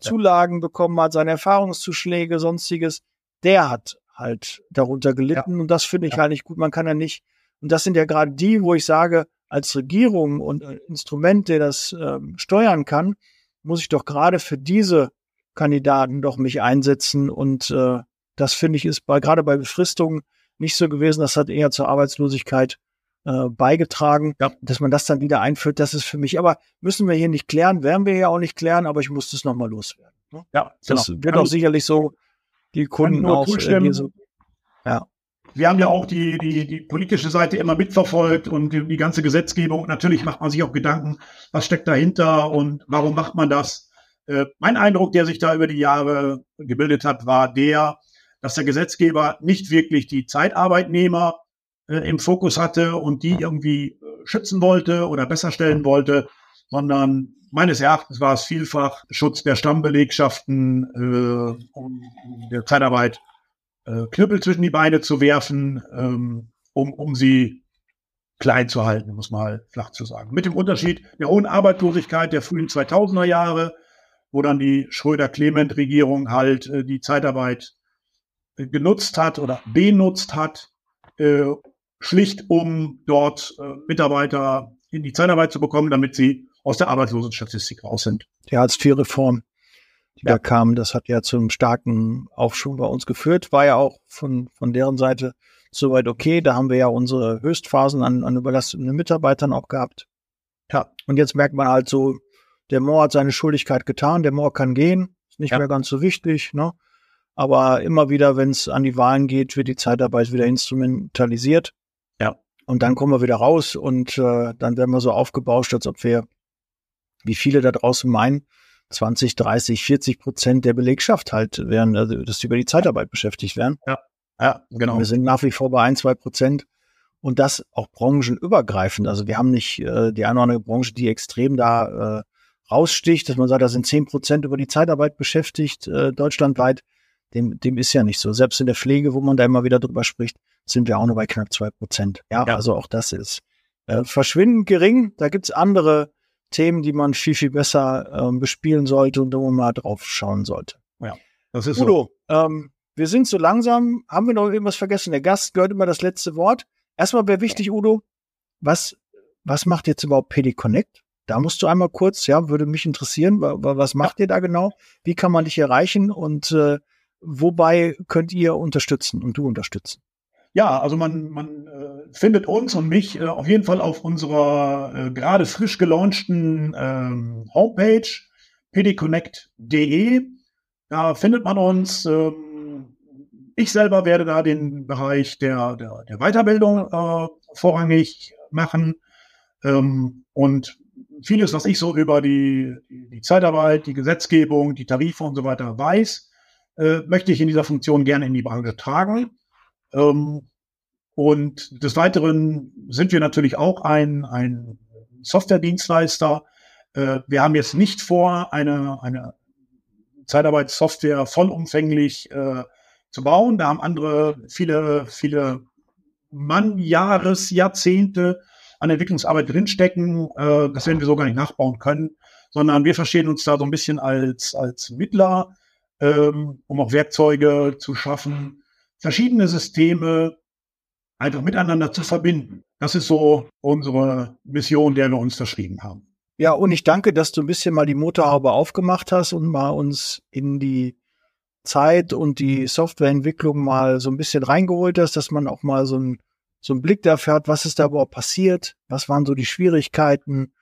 Zulagen bekommen hat, seine Erfahrungszuschläge, sonstiges, der hat halt darunter gelitten. Ja. Und das finde ich ja. halt nicht gut. Man kann ja nicht, und das sind ja gerade die, wo ich sage, als Regierung und Instrument, der das ähm, steuern kann, muss ich doch gerade für diese Kandidaten doch mich einsetzen. Und äh, das finde ich ist bei, gerade bei Befristungen nicht so gewesen. Das hat eher zur Arbeitslosigkeit äh, beigetragen, ja. dass man das dann wieder einführt. Das ist für mich, aber müssen wir hier nicht klären, werden wir ja auch nicht klären, aber ich muss das nochmal loswerden. Ne? Ja, das genau. wird auch sicherlich so die Kunden auch äh, so, ja. Wir haben ja auch die, die, die politische Seite immer mitverfolgt und die, die ganze Gesetzgebung. Natürlich macht man sich auch Gedanken, was steckt dahinter und warum macht man das. Äh, mein Eindruck, der sich da über die Jahre gebildet hat, war der, dass der Gesetzgeber nicht wirklich die Zeitarbeitnehmer äh, im Fokus hatte und die irgendwie äh, schützen wollte oder besser stellen wollte, sondern meines Erachtens war es vielfach Schutz der Stammbelegschaften, äh, um der Zeitarbeit äh, Knüppel zwischen die Beine zu werfen, ähm, um, um sie klein zu halten, muss man halt flach zu sagen. Mit dem Unterschied der hohen Arbeitslosigkeit der frühen 2000er Jahre, wo dann die Schröder-Clement-Regierung halt äh, die Zeitarbeit äh, genutzt hat oder benutzt hat, äh, schlicht um dort äh, Mitarbeiter in die Zeitarbeit zu bekommen, damit sie aus der Arbeitslosenstatistik raus sind. Die Hartz-IV-Reform, die ja. da kam, das hat ja zum starken Aufschwung bei uns geführt, war ja auch von, von deren Seite soweit okay. Da haben wir ja unsere Höchstphasen an, an überlasteten Mitarbeitern auch gehabt. Ja. Und jetzt merkt man halt so, der Moor hat seine Schuldigkeit getan, der Moor kann gehen, ist nicht ja. mehr ganz so wichtig, ne? Aber immer wieder, wenn es an die Wahlen geht, wird die Zeitarbeit wieder instrumentalisiert. Und dann kommen wir wieder raus und äh, dann werden wir so aufgebauscht, als ob wir, wie viele da draußen meinen, 20, 30, 40 Prozent der Belegschaft halt wären, also dass sie über die Zeitarbeit beschäftigt wären. Ja, ja, genau. Wir sind nach wie vor bei ein, zwei Prozent und das auch branchenübergreifend. Also wir haben nicht äh, die eine oder andere Branche, die extrem da äh, raussticht, dass man sagt, da sind zehn Prozent über die Zeitarbeit beschäftigt, äh, deutschlandweit. Dem, dem ist ja nicht so. Selbst in der Pflege, wo man da immer wieder drüber spricht, sind wir auch nur bei knapp zwei Prozent. Ja, ja, also auch das ist äh, verschwindend gering. Da gibt's andere Themen, die man viel, viel besser ähm, bespielen sollte und wo man mal drauf schauen sollte. Ja, das ist Udo, so. ähm, wir sind so langsam. Haben wir noch irgendwas vergessen? Der Gast gehört immer das letzte Wort. Erstmal wäre wichtig, Udo, was, was macht jetzt überhaupt PD Connect? Da musst du einmal kurz, ja, würde mich interessieren, was macht ihr da genau? Wie kann man dich erreichen und äh, wobei könnt ihr unterstützen und du unterstützen? Ja, also man, man äh, findet uns und mich äh, auf jeden Fall auf unserer äh, gerade frisch gelaunchten ähm, Homepage pdconnect.de. Da findet man uns. Ähm, ich selber werde da den Bereich der, der, der Weiterbildung äh, vorrangig machen. Ähm, und vieles, was ich so über die, die Zeitarbeit, die Gesetzgebung, die Tarife und so weiter weiß, äh, möchte ich in dieser Funktion gerne in die Branche tragen. Ähm, und des Weiteren sind wir natürlich auch ein, ein Software-Dienstleister. Äh, wir haben jetzt nicht vor, eine, eine Zeitarbeitssoftware vollumfänglich äh, zu bauen. Da haben andere viele, viele Mann, Jahres, Jahrzehnte an Entwicklungsarbeit drinstecken. Äh, das werden wir so gar nicht nachbauen können, sondern wir verstehen uns da so ein bisschen als, als Mittler ähm, um auch Werkzeuge zu schaffen, verschiedene Systeme einfach miteinander zu verbinden. Das ist so unsere Mission, der wir uns verschrieben haben. Ja, und ich danke, dass du ein bisschen mal die Motorhaube aufgemacht hast und mal uns in die Zeit und die Softwareentwicklung mal so ein bisschen reingeholt hast, dass man auch mal so, ein, so einen Blick dafür hat, was ist da überhaupt passiert, was waren so die Schwierigkeiten,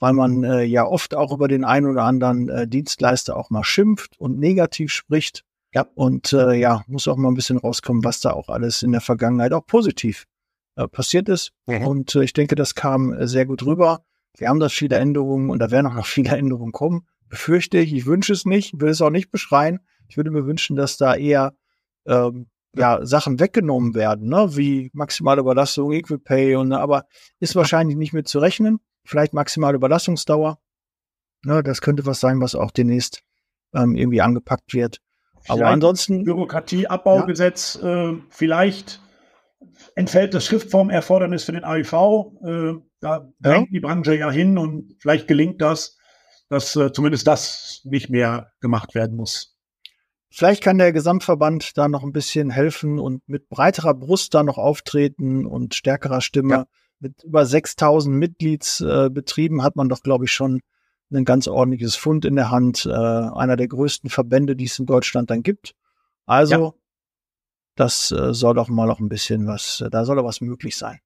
weil man äh, ja oft auch über den einen oder anderen äh, Dienstleister auch mal schimpft und negativ spricht. Ja. Und äh, ja, muss auch mal ein bisschen rauskommen, was da auch alles in der Vergangenheit auch positiv äh, passiert ist. Mhm. Und äh, ich denke, das kam äh, sehr gut rüber. Wir haben da viele Änderungen und da werden auch noch viele [LAUGHS] Änderungen kommen. Befürchte ich, ich wünsche es nicht, will es auch nicht beschreien. Ich würde mir wünschen, dass da eher ähm, ja, Sachen weggenommen werden, ne? wie maximale Überlastung, Equipay und aber ist wahrscheinlich nicht mit zu rechnen vielleicht maximale Überlastungsdauer. Ne, das könnte was sein, was auch demnächst ähm, irgendwie angepackt wird. Aber ansonsten. Bürokratieabbaugesetz, ja. äh, vielleicht entfällt das Schriftformerfordernis für den AIV. Äh, da drängt ja. die Branche ja hin und vielleicht gelingt das, dass äh, zumindest das nicht mehr gemacht werden muss. Vielleicht kann der Gesamtverband da noch ein bisschen helfen und mit breiterer Brust da noch auftreten und stärkerer Stimme. Ja. Mit über 6000 Mitgliedsbetrieben hat man doch, glaube ich, schon ein ganz ordentliches Fund in der Hand. Äh, einer der größten Verbände, die es in Deutschland dann gibt. Also, ja. das äh, soll doch mal noch ein bisschen was, äh, da soll doch was möglich sein.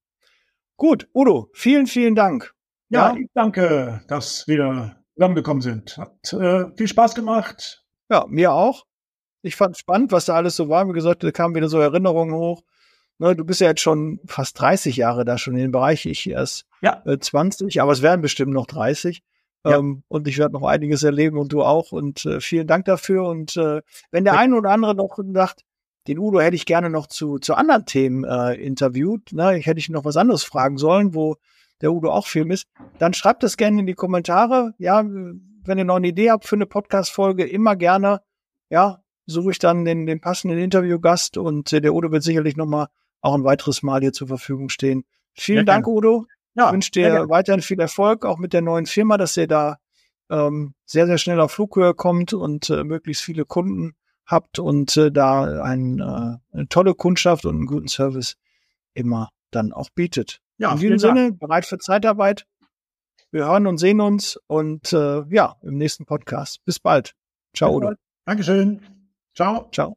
Gut, Udo, vielen, vielen Dank. Ja, ja. ich danke, dass wir zusammengekommen sind. Hat äh, viel Spaß gemacht. Ja, mir auch. Ich fand spannend, was da alles so war. Wie gesagt, da kamen wieder so Erinnerungen hoch. Ne, du bist ja jetzt schon fast 30 Jahre da schon in dem Bereich. Ich erst ja. äh, 20, aber es werden bestimmt noch 30. Ja. Ähm, und ich werde noch einiges erleben und du auch. Und äh, vielen Dank dafür. Und äh, wenn der ja. eine oder andere noch sagt, den Udo hätte ich gerne noch zu, zu anderen Themen äh, interviewt, ne, ich hätte ich noch was anderes fragen sollen, wo der Udo auch Film ist, dann schreibt das gerne in die Kommentare. Ja, wenn ihr noch eine Idee habt für eine Podcast-Folge, immer gerne. Ja, suche ich dann den, den passenden Interviewgast und äh, der Udo wird sicherlich noch mal auch ein weiteres Mal hier zur Verfügung stehen. Vielen ja, Dank, gerne. Udo. Ja, ich wünsche dir ja, weiterhin viel Erfolg, auch mit der neuen Firma, dass ihr da ähm, sehr, sehr schnell auf Flughöhe kommt und äh, möglichst viele Kunden habt und äh, da ein, äh, eine tolle Kundschaft und einen guten Service immer dann auch bietet. Ja, In diesem Sinne, bereit für Zeitarbeit. Wir hören und sehen uns und äh, ja, im nächsten Podcast. Bis bald. Ciao, Udo. Dankeschön. Ciao. Ciao.